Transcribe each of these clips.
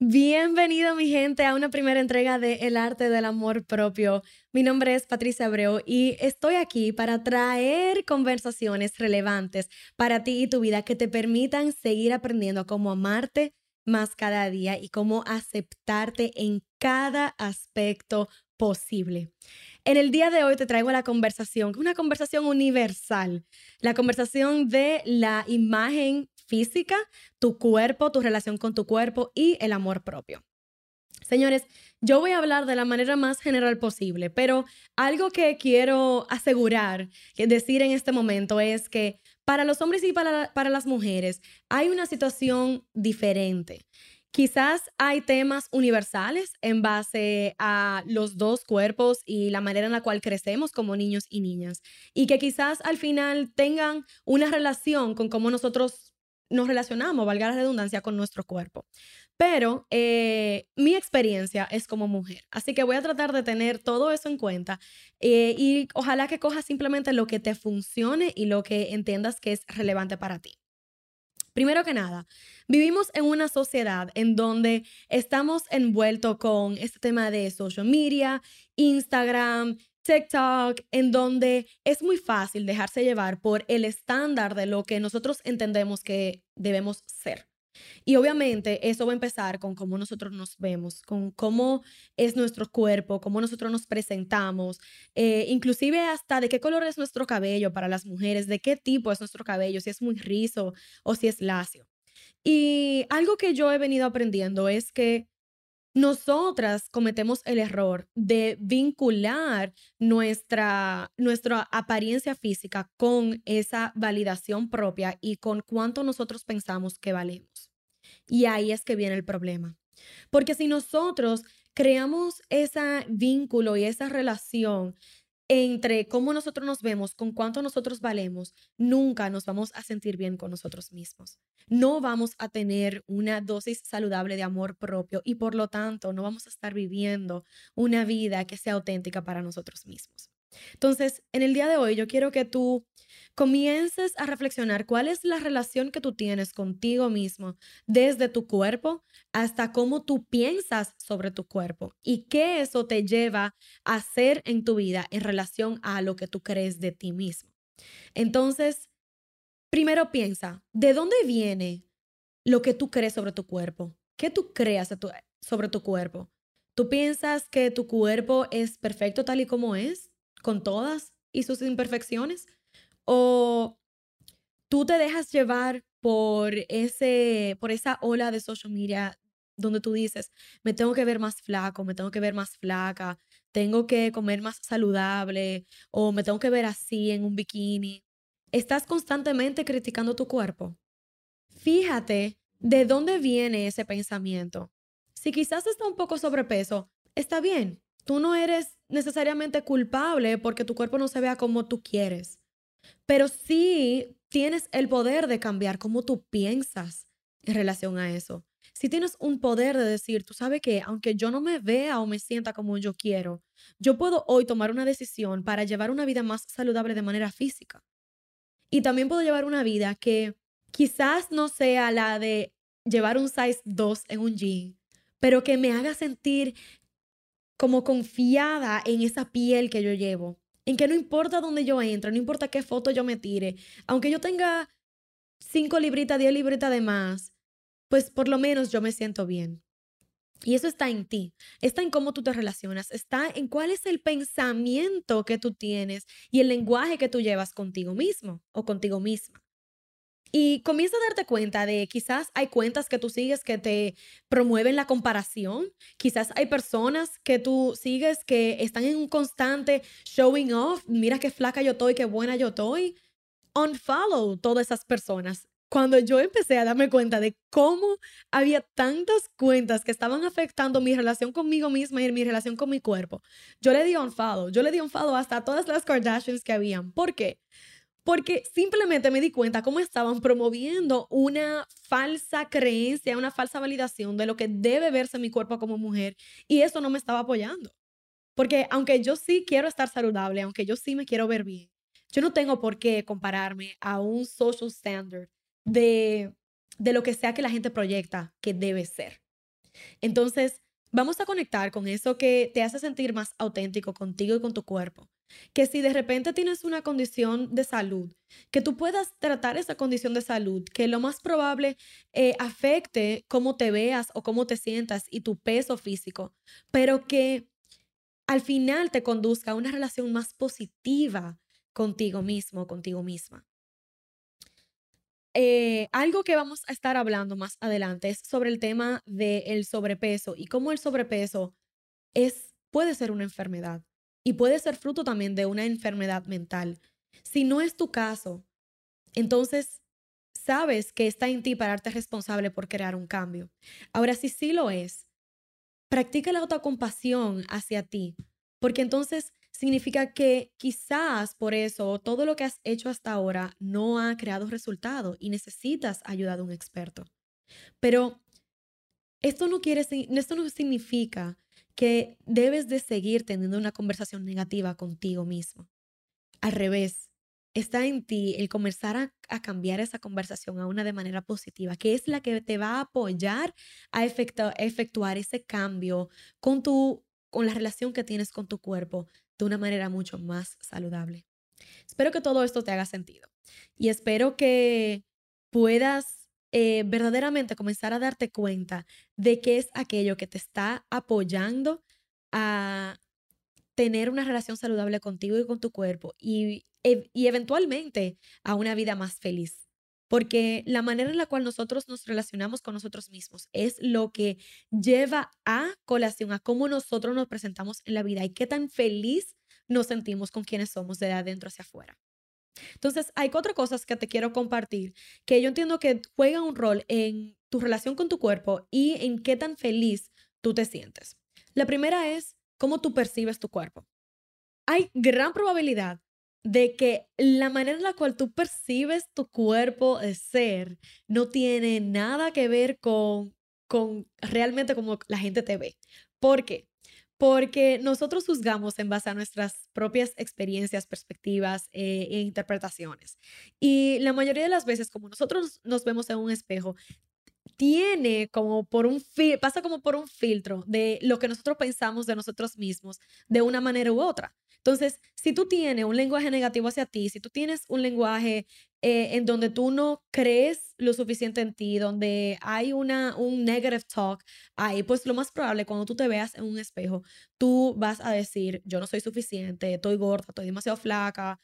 Bienvenido mi gente a una primera entrega de El arte del amor propio. Mi nombre es Patricia Abreu y estoy aquí para traer conversaciones relevantes para ti y tu vida que te permitan seguir aprendiendo cómo amarte más cada día y cómo aceptarte en cada aspecto posible. En el día de hoy te traigo la conversación, una conversación universal, la conversación de la imagen física, tu cuerpo, tu relación con tu cuerpo y el amor propio. Señores, yo voy a hablar de la manera más general posible, pero algo que quiero asegurar, decir en este momento es que para los hombres y para, para las mujeres hay una situación diferente. Quizás hay temas universales en base a los dos cuerpos y la manera en la cual crecemos como niños y niñas, y que quizás al final tengan una relación con cómo nosotros nos relacionamos, valga la redundancia, con nuestro cuerpo. Pero eh, mi experiencia es como mujer, así que voy a tratar de tener todo eso en cuenta eh, y ojalá que cojas simplemente lo que te funcione y lo que entiendas que es relevante para ti. Primero que nada, vivimos en una sociedad en donde estamos envueltos con este tema de social media, Instagram, TikTok, en donde es muy fácil dejarse llevar por el estándar de lo que nosotros entendemos que debemos ser. Y obviamente eso va a empezar con cómo nosotros nos vemos, con cómo es nuestro cuerpo, cómo nosotros nos presentamos, eh, inclusive hasta de qué color es nuestro cabello para las mujeres, de qué tipo es nuestro cabello, si es muy rizo o si es lacio. Y algo que yo he venido aprendiendo es que nosotras cometemos el error de vincular nuestra, nuestra apariencia física con esa validación propia y con cuánto nosotros pensamos que valemos. Y ahí es que viene el problema. Porque si nosotros creamos ese vínculo y esa relación entre cómo nosotros nos vemos, con cuánto nosotros valemos, nunca nos vamos a sentir bien con nosotros mismos. No vamos a tener una dosis saludable de amor propio y por lo tanto no vamos a estar viviendo una vida que sea auténtica para nosotros mismos. Entonces, en el día de hoy yo quiero que tú comiences a reflexionar cuál es la relación que tú tienes contigo mismo, desde tu cuerpo hasta cómo tú piensas sobre tu cuerpo y qué eso te lleva a hacer en tu vida en relación a lo que tú crees de ti mismo. Entonces, primero piensa, ¿de dónde viene lo que tú crees sobre tu cuerpo? ¿Qué tú creas sobre tu cuerpo? ¿Tú piensas que tu cuerpo es perfecto tal y como es? Con todas y sus imperfecciones? ¿O tú te dejas llevar por, ese, por esa ola de social media donde tú dices, me tengo que ver más flaco, me tengo que ver más flaca, tengo que comer más saludable o me tengo que ver así en un bikini? ¿Estás constantemente criticando tu cuerpo? Fíjate de dónde viene ese pensamiento. Si quizás está un poco sobrepeso, está bien. Tú no eres necesariamente culpable porque tu cuerpo no se vea como tú quieres, pero sí tienes el poder de cambiar cómo tú piensas en relación a eso. Si tienes un poder de decir, tú sabes que aunque yo no me vea o me sienta como yo quiero, yo puedo hoy tomar una decisión para llevar una vida más saludable de manera física. Y también puedo llevar una vida que quizás no sea la de llevar un size 2 en un jean, pero que me haga sentir como confiada en esa piel que yo llevo, en que no importa dónde yo entre, no importa qué foto yo me tire, aunque yo tenga cinco libritas, diez libritas de más, pues por lo menos yo me siento bien. Y eso está en ti, está en cómo tú te relacionas, está en cuál es el pensamiento que tú tienes y el lenguaje que tú llevas contigo mismo o contigo misma. Y comienza a darte cuenta de quizás hay cuentas que tú sigues que te promueven la comparación, quizás hay personas que tú sigues que están en un constante showing off, mira qué flaca yo estoy, qué buena yo estoy. Unfollow todas esas personas. Cuando yo empecé a darme cuenta de cómo había tantas cuentas que estaban afectando mi relación conmigo misma y mi relación con mi cuerpo, yo le di unfollow, yo le di unfollow hasta todas las Kardashians que habían. ¿Por qué? porque simplemente me di cuenta cómo estaban promoviendo una falsa creencia, una falsa validación de lo que debe verse mi cuerpo como mujer y eso no me estaba apoyando. Porque aunque yo sí quiero estar saludable, aunque yo sí me quiero ver bien, yo no tengo por qué compararme a un social standard de, de lo que sea que la gente proyecta que debe ser. Entonces, vamos a conectar con eso que te hace sentir más auténtico contigo y con tu cuerpo. Que si de repente tienes una condición de salud, que tú puedas tratar esa condición de salud, que lo más probable eh, afecte cómo te veas o cómo te sientas y tu peso físico, pero que al final te conduzca a una relación más positiva contigo mismo, contigo misma. Eh, algo que vamos a estar hablando más adelante es sobre el tema del sobrepeso y cómo el sobrepeso es, puede ser una enfermedad y puede ser fruto también de una enfermedad mental. Si no es tu caso, entonces sabes que está en ti para darte responsable por crear un cambio. Ahora, si sí lo es, practica la autocompasión hacia ti, porque entonces significa que quizás por eso todo lo que has hecho hasta ahora no ha creado resultado y necesitas ayuda de un experto. Pero esto no quiere esto no significa que debes de seguir teniendo una conversación negativa contigo mismo. Al revés, está en ti el comenzar a, cambiar esa conversación a una de manera positiva, que es la que te va a apoyar a efectuar ese cambio con tu con la relación que tienes con tu cuerpo, de una manera mucho más saludable. Espero que todo esto te haga sentido y espero que puedas eh, verdaderamente comenzar a darte cuenta de qué es aquello que te está apoyando a tener una relación saludable contigo y con tu cuerpo y, y eventualmente a una vida más feliz. Porque la manera en la cual nosotros nos relacionamos con nosotros mismos es lo que lleva a colación a cómo nosotros nos presentamos en la vida y qué tan feliz nos sentimos con quienes somos de adentro hacia afuera. Entonces, hay cuatro cosas que te quiero compartir que yo entiendo que juegan un rol en tu relación con tu cuerpo y en qué tan feliz tú te sientes. La primera es cómo tú percibes tu cuerpo. Hay gran probabilidad de que la manera en la cual tú percibes tu cuerpo de ser no tiene nada que ver con, con realmente como la gente te ve. ¿Por qué? Porque nosotros juzgamos en base a nuestras propias experiencias, perspectivas eh, e interpretaciones. Y la mayoría de las veces, como nosotros nos vemos en un espejo, tiene como por un pasa como por un filtro de lo que nosotros pensamos de nosotros mismos de una manera u otra. Entonces, si tú tienes un lenguaje negativo hacia ti, si tú tienes un lenguaje eh, en donde tú no crees lo suficiente en ti, donde hay una, un negative talk ahí, pues lo más probable cuando tú te veas en un espejo, tú vas a decir, yo no soy suficiente, estoy gorda, estoy demasiado flaca.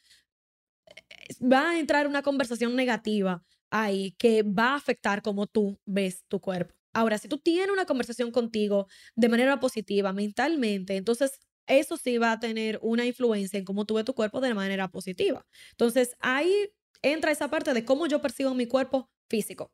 Va a entrar una conversación negativa ahí que va a afectar cómo tú ves tu cuerpo. Ahora, si tú tienes una conversación contigo de manera positiva, mentalmente, entonces eso sí va a tener una influencia en cómo tú ves tu cuerpo de manera positiva. Entonces, ahí entra esa parte de cómo yo percibo mi cuerpo físico.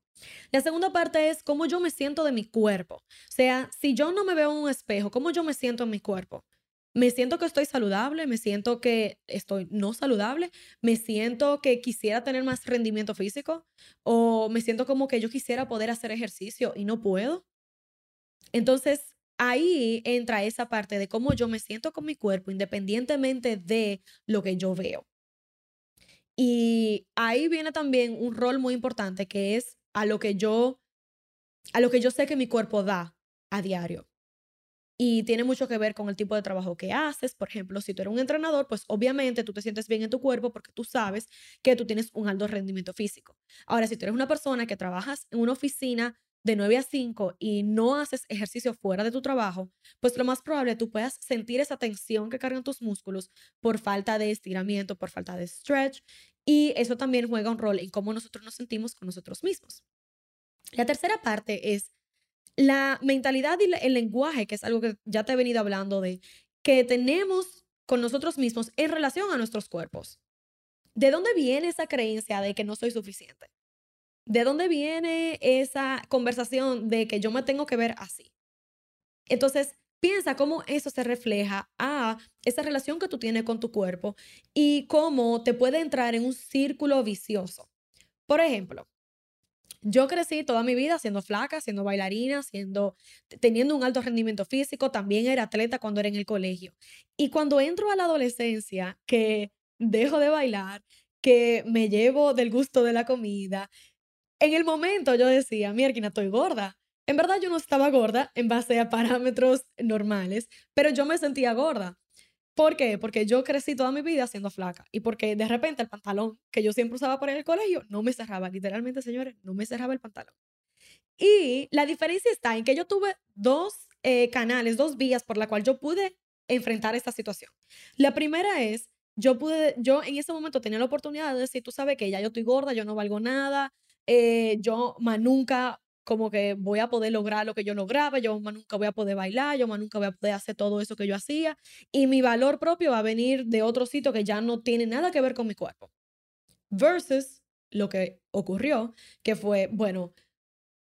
La segunda parte es cómo yo me siento de mi cuerpo. O sea, si yo no me veo en un espejo, ¿cómo yo me siento en mi cuerpo? Me siento que estoy saludable, me siento que estoy no saludable, me siento que quisiera tener más rendimiento físico o me siento como que yo quisiera poder hacer ejercicio y no puedo. Entonces, ahí entra esa parte de cómo yo me siento con mi cuerpo independientemente de lo que yo veo. Y ahí viene también un rol muy importante que es a lo que yo a lo que yo sé que mi cuerpo da a diario. Y tiene mucho que ver con el tipo de trabajo que haces. Por ejemplo, si tú eres un entrenador, pues obviamente tú te sientes bien en tu cuerpo porque tú sabes que tú tienes un alto rendimiento físico. Ahora, si tú eres una persona que trabajas en una oficina de 9 a 5 y no haces ejercicio fuera de tu trabajo, pues lo más probable tú puedas sentir esa tensión que cargan tus músculos por falta de estiramiento, por falta de stretch. Y eso también juega un rol en cómo nosotros nos sentimos con nosotros mismos. La tercera parte es la mentalidad y el lenguaje, que es algo que ya te he venido hablando de, que tenemos con nosotros mismos en relación a nuestros cuerpos. ¿De dónde viene esa creencia de que no soy suficiente? ¿De dónde viene esa conversación de que yo me tengo que ver así? Entonces, piensa cómo eso se refleja a esa relación que tú tienes con tu cuerpo y cómo te puede entrar en un círculo vicioso. Por ejemplo, yo crecí toda mi vida siendo flaca, siendo bailarina, siendo, teniendo un alto rendimiento físico, también era atleta cuando era en el colegio. Y cuando entro a la adolescencia, que dejo de bailar, que me llevo del gusto de la comida, en el momento yo decía, mierda, estoy gorda. En verdad yo no estaba gorda en base a parámetros normales, pero yo me sentía gorda. ¿Por qué? Porque yo crecí toda mi vida siendo flaca y porque de repente el pantalón que yo siempre usaba para ir al colegio no me cerraba, literalmente, señores, no me cerraba el pantalón. Y la diferencia está en que yo tuve dos eh, canales, dos vías por la cual yo pude enfrentar esta situación. La primera es, yo pude, yo en ese momento tenía la oportunidad de decir, tú sabes que ya yo estoy gorda, yo no valgo nada, eh, yo más nunca como que voy a poder lograr lo que yo lograba, yo más nunca voy a poder bailar, yo más nunca voy a poder hacer todo eso que yo hacía y mi valor propio va a venir de otro sitio que ya no tiene nada que ver con mi cuerpo. Versus lo que ocurrió, que fue, bueno,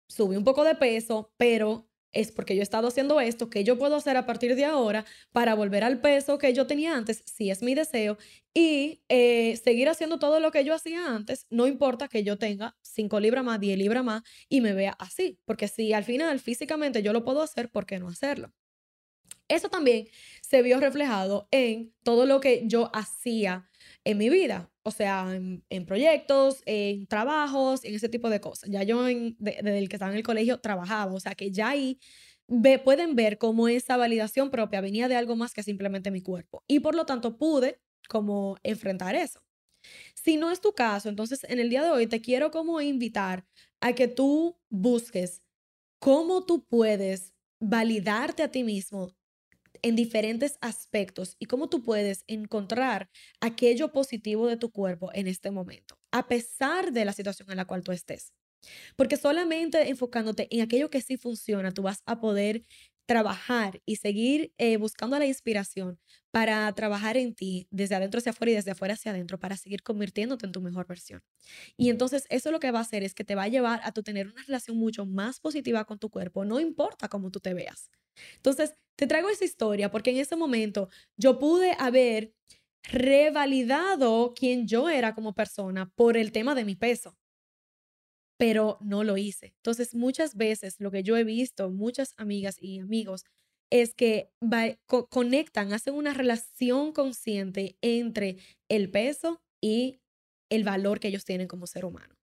subí un poco de peso, pero es porque yo he estado haciendo esto, que yo puedo hacer a partir de ahora para volver al peso que yo tenía antes, si es mi deseo, y eh, seguir haciendo todo lo que yo hacía antes, no importa que yo tenga 5 libras más, 10 libras más y me vea así, porque si al final físicamente yo lo puedo hacer, ¿por qué no hacerlo? Eso también se vio reflejado en todo lo que yo hacía en mi vida, o sea, en, proyectos, en trabajos, en ese tipo de cosas. Ya yo desde el que estaba en el colegio trabajaba, o sea que ya ahí pueden ver cómo esa validación propia venía de algo más que simplemente mi cuerpo. Y por lo tanto pude como enfrentar eso. Si no es tu caso, entonces en el día de hoy te quiero como invitar a que tú busques cómo tú puedes validarte a ti mismo en diferentes aspectos y cómo tú puedes encontrar aquello positivo de tu cuerpo en este momento, a pesar de la situación en la cual tú estés. Porque solamente enfocándote en aquello que sí funciona, tú vas a poder trabajar y seguir eh, buscando la inspiración para trabajar en ti desde adentro hacia afuera y desde afuera hacia adentro para seguir convirtiéndote en tu mejor versión. Y entonces eso lo que va a hacer es que te va a llevar a tu tener una relación mucho más positiva con tu cuerpo, no importa cómo tú te veas. Entonces, te traigo esa historia porque en ese momento yo pude haber revalidado quién yo era como persona por el tema de mi peso, pero no lo hice. Entonces, muchas veces lo que yo he visto, muchas amigas y amigos, es que conectan, hacen una relación consciente entre el peso y el valor que ellos tienen como ser humano.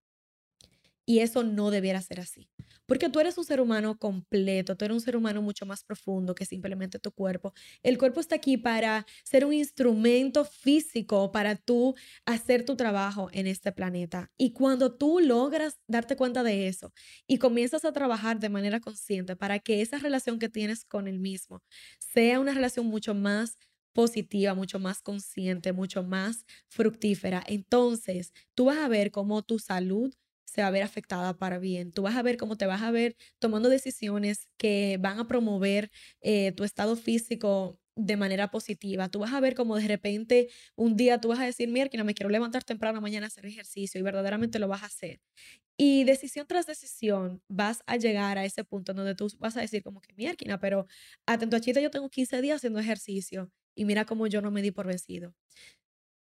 Y eso no debiera ser así. Porque tú eres un ser humano completo, tú eres un ser humano mucho más profundo que simplemente tu cuerpo. El cuerpo está aquí para ser un instrumento físico para tú hacer tu trabajo en este planeta. Y cuando tú logras darte cuenta de eso y comienzas a trabajar de manera consciente para que esa relación que tienes con el mismo sea una relación mucho más positiva, mucho más consciente, mucho más fructífera, entonces tú vas a ver cómo tu salud se va a ver afectada para bien. Tú vas a ver cómo te vas a ver tomando decisiones que van a promover eh, tu estado físico de manera positiva. Tú vas a ver cómo de repente un día tú vas a decir, mira, me quiero levantar temprano mañana a hacer ejercicio y verdaderamente lo vas a hacer. Y decisión tras decisión vas a llegar a ese punto donde tú vas a decir como que, mierda, pero atento a chita, yo tengo 15 días haciendo ejercicio y mira cómo yo no me di por vencido.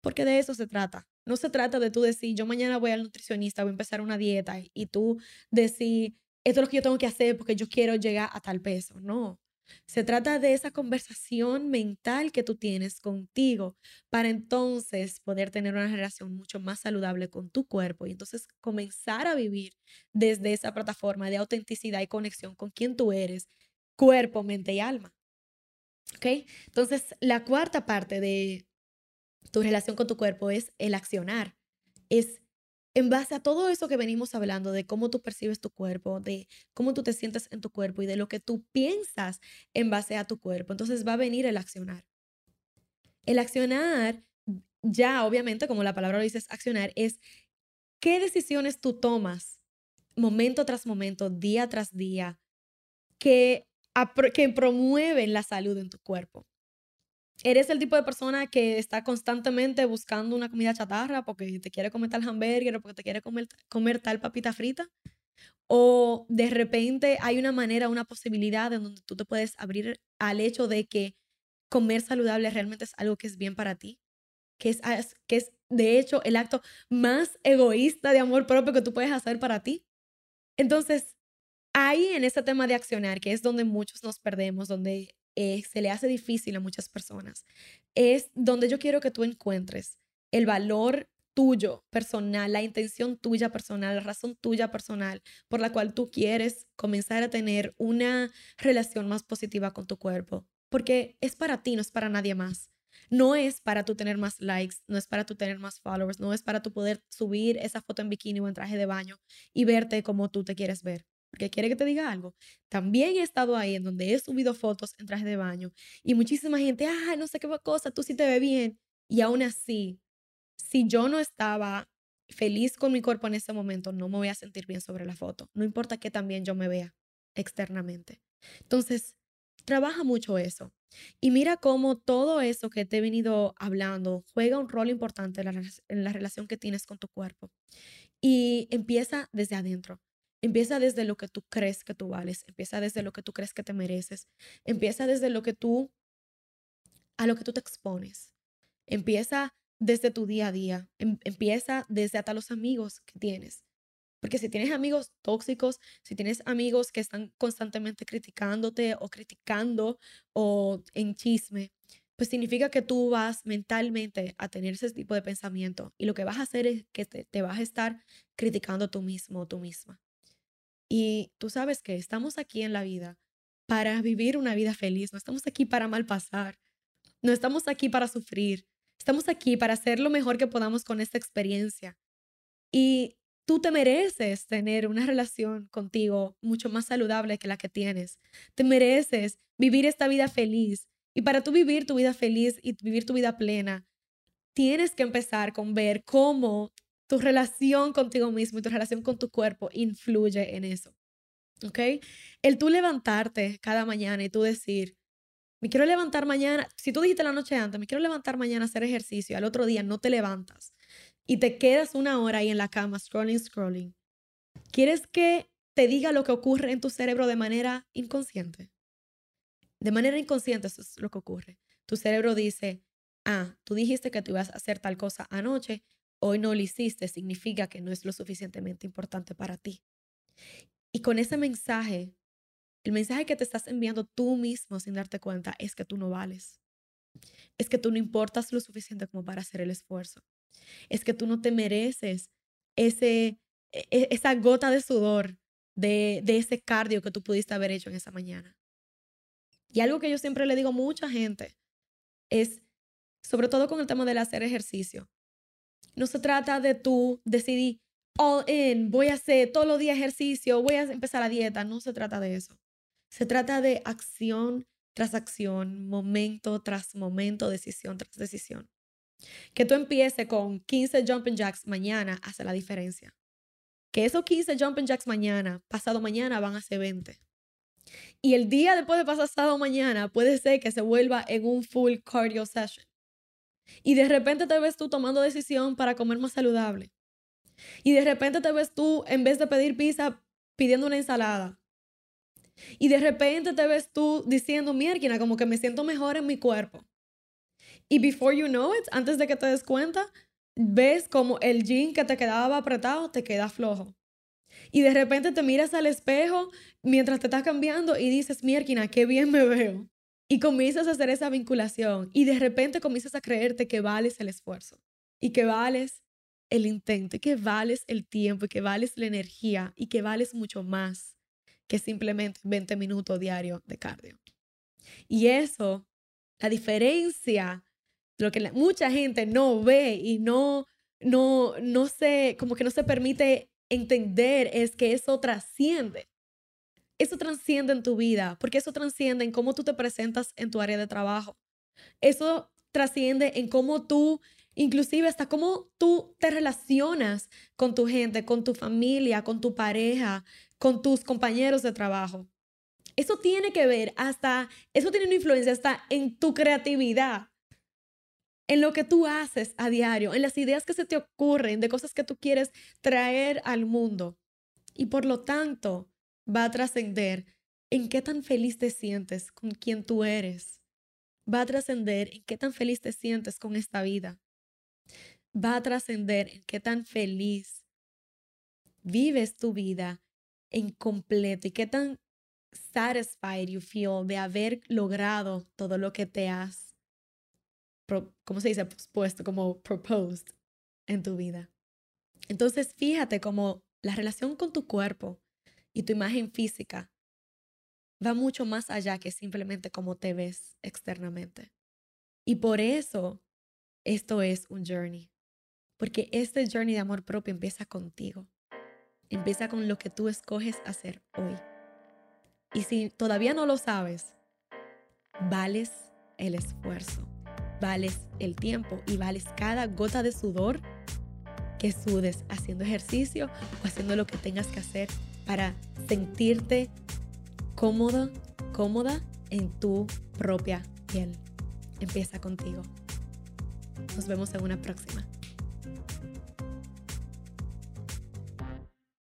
Porque de eso se trata. No se trata de tú decir, yo mañana voy al nutricionista, voy a empezar una dieta y tú decir, esto es lo que yo tengo que hacer porque yo quiero llegar a tal peso. No. Se trata de esa conversación mental que tú tienes contigo para entonces poder tener una relación mucho más saludable con tu cuerpo y entonces comenzar a vivir desde esa plataforma de autenticidad y conexión con quien tú eres, cuerpo, mente y alma. ¿Ok? Entonces, la cuarta parte de, tu relación con tu cuerpo es el accionar. Es en base a todo eso que venimos hablando, de cómo tú percibes tu cuerpo, de cómo tú te sientes en tu cuerpo y de lo que tú piensas en base a tu cuerpo. Entonces va a venir el accionar. El accionar, ya obviamente, como la palabra lo dice, es accionar, es qué decisiones tú tomas momento tras momento, día tras día, que, que promueven la salud en tu cuerpo. ¿Eres el tipo de persona que está constantemente buscando una comida chatarra porque te quiere comer tal hamburger o porque te quiere comer, comer tal papita frita? o de repente hay una manera, una posibilidad en donde tú te puedes abrir al hecho de que comer saludable realmente es algo que es bien para ti, que es, que es de hecho el acto más egoísta de amor propio que tú puedes hacer para ti. Entonces, ahí en ese tema de accionar, que es donde muchos nos perdemos, donde eh, se le hace difícil a muchas personas, es donde yo quiero que tú encuentres el valor tuyo personal, la intención tuya personal, la razón tuya personal por la cual tú quieres comenzar a tener una relación más positiva con tu cuerpo. Porque es para ti, no es para nadie más. No es para tú tener más likes, no es para tú tener más followers, no es para tú poder subir esa foto en bikini o en traje de baño y verte como tú te quieres ver. Porque quiere que te diga algo. También he estado ahí en donde he subido fotos en traje de baño y muchísima gente, ah, no sé qué cosa, tú sí te ves bien. Y aún así, si yo no estaba feliz con mi cuerpo en ese momento, no me voy a sentir bien sobre la foto. No importa que también yo me vea externamente. Entonces, trabaja mucho eso. Y mira cómo todo eso que te he venido hablando juega un rol importante en la, relación que tienes con tu cuerpo. Y empieza desde adentro. Empieza desde lo que tú crees que tú vales. Empieza desde lo que tú crees que te mereces. Empieza desde lo que tú, a lo que tú te expones. Empieza desde tu día a día. Em, empieza desde hasta los amigos que tienes. Porque si tienes amigos tóxicos, si tienes amigos que están constantemente criticándote o criticando o en chisme, pues significa que tú vas mentalmente a tener ese tipo de pensamiento y lo que vas a hacer es que te, te vas a estar criticando tú mismo o tú misma. Y tú sabes que estamos aquí en la vida para vivir una vida feliz, no estamos aquí para mal pasar, no estamos aquí para sufrir, estamos aquí para hacer lo mejor que podamos con esta experiencia. Y Tú te mereces tener una relación contigo mucho más saludable que la que tienes. Te mereces vivir esta vida feliz. Y para tú vivir tu vida feliz y vivir tu vida plena, tienes que empezar con ver cómo tu relación contigo mismo y tu relación con tu cuerpo influye en eso. ¿Ok? El tú levantarte cada mañana y tú decir, me quiero levantar mañana, si tú dijiste la noche antes, me quiero levantar mañana a hacer ejercicio, al otro día no te levantas y te quedas una hora ahí en la cama scrolling, scrolling, ¿quieres que te diga lo que ocurre en tu cerebro de manera inconsciente? De manera inconsciente eso es lo que ocurre. Tu cerebro dice, ah, tú dijiste que tú ibas a hacer tal cosa anoche, hoy no lo hiciste, significa que no es lo suficientemente importante para ti. Y con ese mensaje, el mensaje que te estás enviando tú mismo sin darte cuenta es que tú no vales. Es que tú no importas lo suficiente como para hacer el esfuerzo es que tú no te mereces ese, e, e, esa gota de sudor de, de ese cardio que tú pudiste haber hecho en esa mañana. Y algo que yo siempre le digo a mucha gente es, sobre todo con el tema del hacer ejercicio, no se trata de tú decidir all in, voy a hacer todos los días ejercicio, voy a empezar la dieta, no se trata de eso. Se trata de acción tras acción, momento tras momento, decisión tras decisión. Que tú empieces con 15 jumping jacks mañana hace la diferencia. Que esos 15 jumping jacks mañana, pasado mañana van a ser 20. Y el día después de pasado mañana puede ser que se vuelva en un full cardio session. Y de repente te ves tú tomando decisión para comer más saludable. Y de repente te ves tú, en vez de pedir pizza, pidiendo una ensalada. Y de repente te ves tú diciendo, mierda, como que me siento mejor en mi cuerpo. Y before you know it, antes de que te des cuenta, ves como el jean que te quedaba apretado te queda flojo. Y de repente te miras al espejo mientras te estás cambiando y dices, mierda, qué bien me veo. Y comienzas a hacer esa vinculación y de repente comienzas a creerte que vales el esfuerzo y que vales el intento y que vales el tiempo y que vales la energía y que vales mucho más que simplemente 20 minutos diario de cardio. Y eso, la diferencia lo que mucha gente no ve y no, no, no se, como que no se permite entender es que eso trasciende. Eso trasciende en tu vida, porque eso trasciende en cómo tú te presentas en tu área de trabajo. Eso trasciende en cómo tú, inclusive hasta cómo tú te relacionas con tu gente, con tu familia, con tu pareja, con tus compañeros de trabajo. Eso tiene que ver hasta, eso tiene una influencia hasta en tu creatividad en lo que tú haces a diario, en las ideas que se te ocurren, de cosas que tú quieres traer al mundo. Y por lo tanto, va a trascender en qué tan feliz te sientes con quien tú eres. Va a trascender en qué tan feliz te sientes con esta vida. Va a trascender en qué tan feliz vives tu vida en completo y qué tan satisfied you feel de haber logrado todo lo que te has, ¿cómo se dice? Puesto como proposed en tu vida. Entonces, fíjate cómo la relación con tu cuerpo y tu imagen física va mucho más allá que simplemente cómo te ves externamente. Y por eso esto es un journey. Porque este journey de amor propio empieza contigo. Empieza con lo que tú escoges hacer hoy. Y si todavía no lo sabes, vales el esfuerzo, vales el tiempo y vales cada gota de sudor que sudes haciendo ejercicio o haciendo lo que tengas que hacer para sentirte cómodo, cómoda en tu propia piel. Empieza contigo. Nos vemos en una próxima.